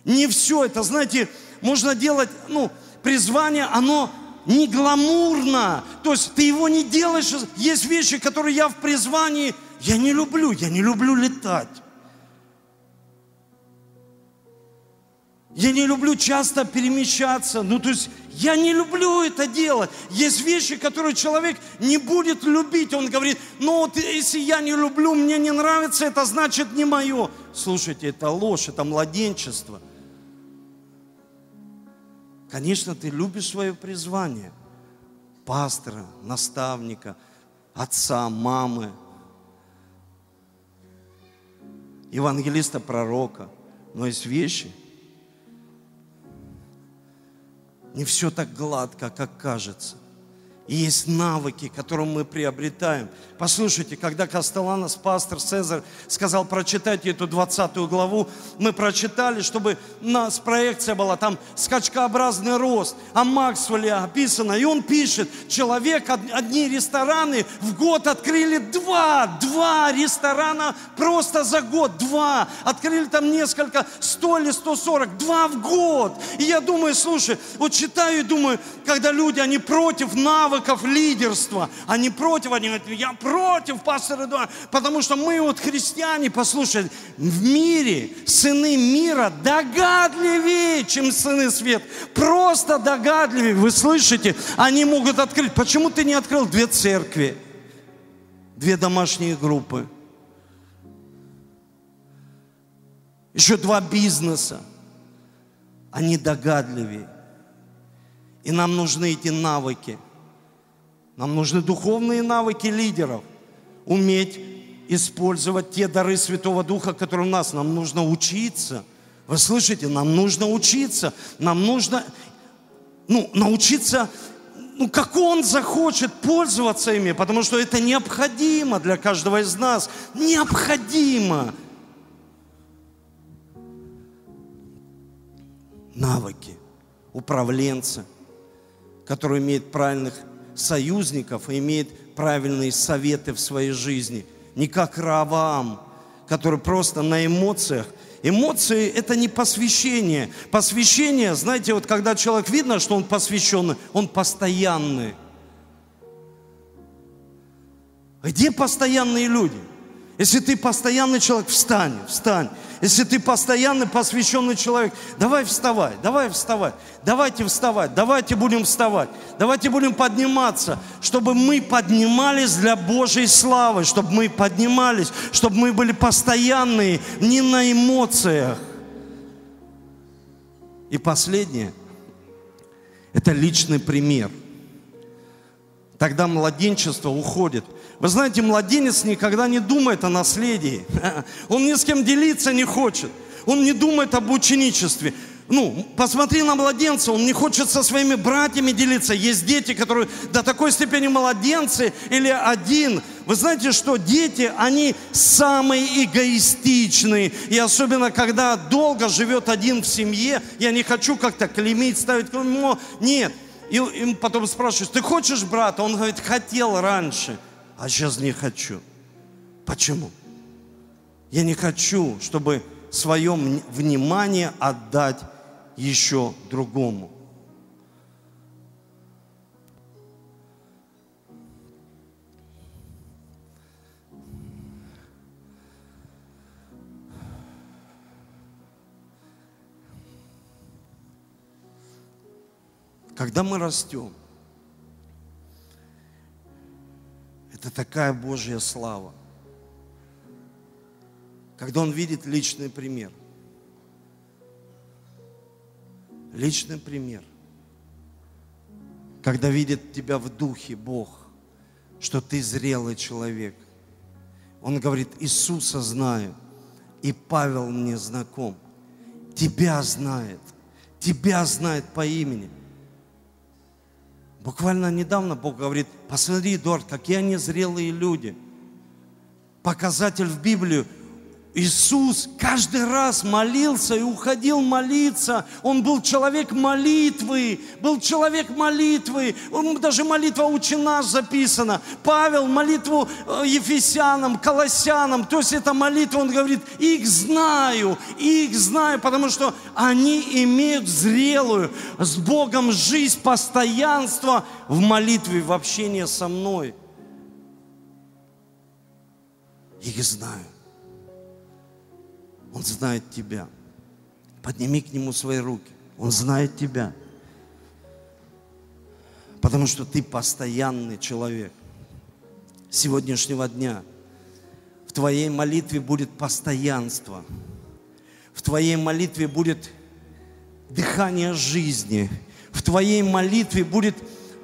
Speaker 1: Не все это, знаете, можно делать, ну, призвание, оно не гламурно. То есть ты его не делаешь. Есть вещи, которые я в призвании, я не люблю. Я не люблю летать. Я не люблю часто перемещаться. Ну, то есть я не люблю это делать. Есть вещи, которые человек не будет любить. Он говорит, ну вот если я не люблю, мне не нравится, это значит не мое. Слушайте, это ложь, это младенчество. Конечно, ты любишь свое призвание. Пастора, наставника, отца, мамы, евангелиста, пророка. Но есть вещи, не все так гладко, как кажется. И есть навыки, которые мы приобретаем. Послушайте, когда Кастеланос, пастор Цезарь, сказал, прочитайте эту 20 главу, мы прочитали, чтобы у нас проекция была, там скачкообразный рост, о Максвелле описано. И он пишет, человек, одни рестораны в год открыли два, два ресторана просто за год, два. Открыли там несколько, сто или сто сорок, два в год. И я думаю, слушай, вот читаю и думаю, когда люди, они против навыков лидерства. Они против, они говорят, я против пастора Эдуарда, потому что мы вот христиане, послушай, в мире сыны мира догадливее, чем сыны свет. Просто догадливее, вы слышите? Они могут открыть. Почему ты не открыл две церкви, две домашние группы? Еще два бизнеса. Они догадливее. И нам нужны эти навыки – нам нужны духовные навыки лидеров. Уметь использовать те дары Святого Духа, которые у нас. Нам нужно учиться. Вы слышите? Нам нужно учиться. Нам нужно ну, научиться, ну, как Он захочет пользоваться ими, потому что это необходимо для каждого из нас. Необходимо. Навыки управленца, который имеет правильных союзников и имеет правильные советы в своей жизни. Не как Раваам, который просто на эмоциях. Эмоции – это не посвящение. Посвящение, знаете, вот когда человек видно, что он посвященный, он постоянный. Где постоянные люди? Если ты постоянный человек, встань, встань. Если ты постоянный посвященный человек, давай вставай, давай вставай, давайте вставать, давайте будем вставать, давайте будем подниматься, чтобы мы поднимались для Божьей славы, чтобы мы поднимались, чтобы мы были постоянные, не на эмоциях. И последнее, это личный пример. Тогда младенчество уходит – вы знаете, младенец никогда не думает о наследии. Он ни с кем делиться не хочет. Он не думает об ученичестве. Ну, посмотри на младенца, он не хочет со своими братьями делиться. Есть дети, которые до такой степени младенцы или один. Вы знаете, что дети, они самые эгоистичные. И особенно, когда долго живет один в семье, я не хочу как-то клеймить, ставить клеймо. Нет. И им потом спрашиваешь, ты хочешь брата? Он говорит, хотел раньше а сейчас не хочу. Почему? Я не хочу, чтобы свое внимание отдать еще другому. Когда мы растем, Это такая Божья слава. Когда он видит личный пример. Личный пример. Когда видит тебя в духе Бог, что ты зрелый человек. Он говорит, Иисуса знаю, и Павел мне знаком. Тебя знает, тебя знает по имени. Буквально недавно Бог говорит, посмотри, Эдуард, какие они зрелые люди. Показатель в Библию, Иисус каждый раз молился и уходил молиться. Он был человек молитвы, был человек молитвы. Он, даже молитва учена записана. Павел молитву э, Ефесянам, Колоссянам. То есть это молитва, он говорит, их знаю, их знаю, потому что они имеют зрелую с Богом жизнь, постоянство в молитве, в общении со мной. Их знаю. Он знает тебя. Подними к Нему свои руки. Он знает тебя. Потому что ты постоянный человек. сегодняшнего дня в твоей молитве будет постоянство. В твоей молитве будет дыхание жизни. В твоей молитве будет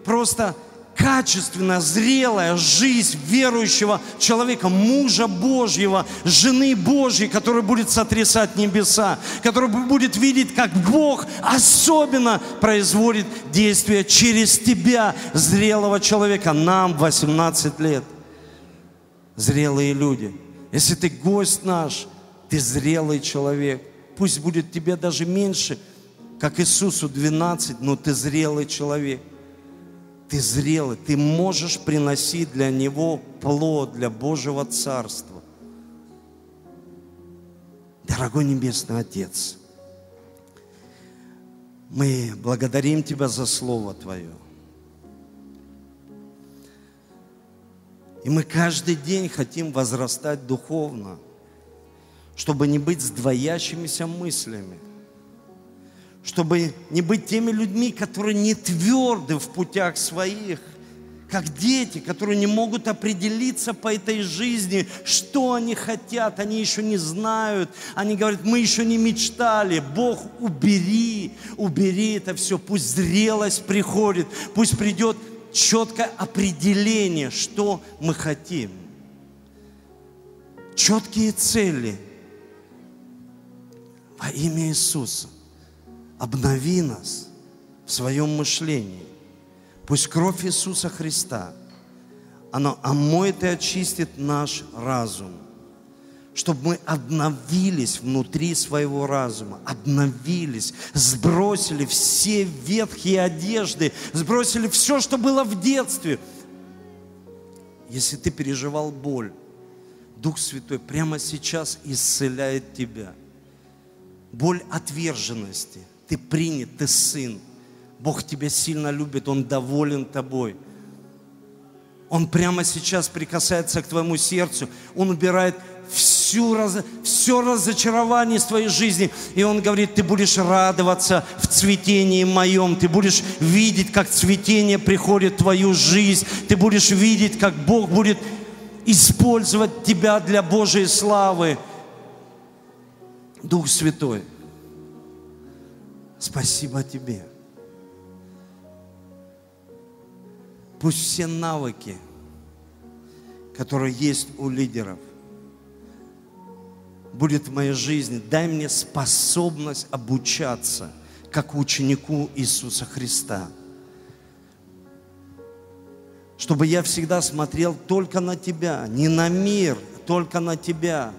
Speaker 1: просто качественная, зрелая жизнь верующего человека, мужа Божьего, жены Божьей, который будет сотрясать небеса, который будет видеть, как Бог особенно производит действия через тебя, зрелого человека. Нам 18 лет. Зрелые люди. Если ты гость наш, ты зрелый человек. Пусть будет тебе даже меньше, как Иисусу 12, но ты зрелый человек ты зрелый, ты можешь приносить для Него плод, для Божьего Царства. Дорогой Небесный Отец, мы благодарим Тебя за Слово Твое. И мы каждый день хотим возрастать духовно, чтобы не быть сдвоящимися мыслями – чтобы не быть теми людьми, которые не тверды в путях своих, как дети, которые не могут определиться по этой жизни, что они хотят, они еще не знают, они говорят, мы еще не мечтали, Бог, убери, убери это все, пусть зрелость приходит, пусть придет четкое определение, что мы хотим. Четкие цели во имя Иисуса обнови нас в своем мышлении. Пусть кровь Иисуса Христа, она омоет и очистит наш разум, чтобы мы обновились внутри своего разума, обновились, сбросили все ветхие одежды, сбросили все, что было в детстве. Если ты переживал боль, Дух Святой прямо сейчас исцеляет тебя. Боль отверженности – ты принят, ты сын. Бог тебя сильно любит, Он доволен тобой. Он прямо сейчас прикасается к твоему сердцу. Он убирает всю раз, все разочарование из твоей жизни. И Он говорит, ты будешь радоваться в цветении моем. Ты будешь видеть, как цветение приходит в твою жизнь. Ты будешь видеть, как Бог будет использовать тебя для Божьей славы. Дух Святой – Спасибо тебе. Пусть все навыки, которые есть у лидеров, будет в моей жизни. Дай мне способность обучаться, как ученику Иисуса Христа. Чтобы я всегда смотрел только на Тебя, не на мир, только на Тебя.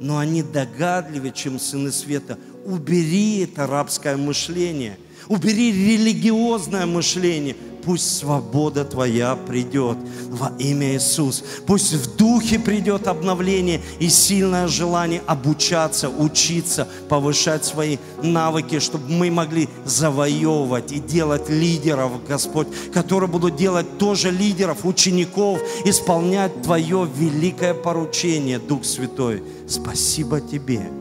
Speaker 1: Но они догадливее, чем сыны света – убери это рабское мышление, убери религиозное мышление. Пусть свобода Твоя придет во имя Иисус. Пусть в духе придет обновление и сильное желание обучаться, учиться, повышать свои навыки, чтобы мы могли завоевывать и делать лидеров, Господь, которые будут делать тоже лидеров, учеников, исполнять Твое великое поручение, Дух Святой. Спасибо Тебе.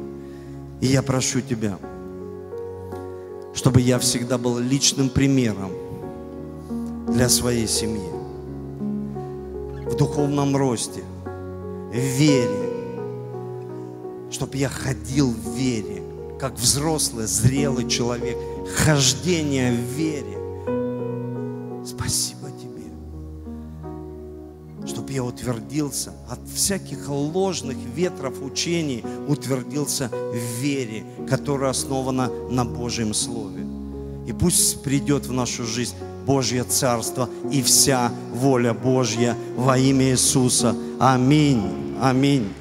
Speaker 1: И я прошу Тебя, чтобы я всегда был личным примером для своей семьи. В духовном росте, в вере. Чтобы я ходил в вере, как взрослый, зрелый человек. Хождение в вере. Спасибо я утвердился от всяких ложных ветров учений, утвердился в вере, которая основана на Божьем Слове. И пусть придет в нашу жизнь Божье Царство и вся воля Божья во имя Иисуса. Аминь. Аминь.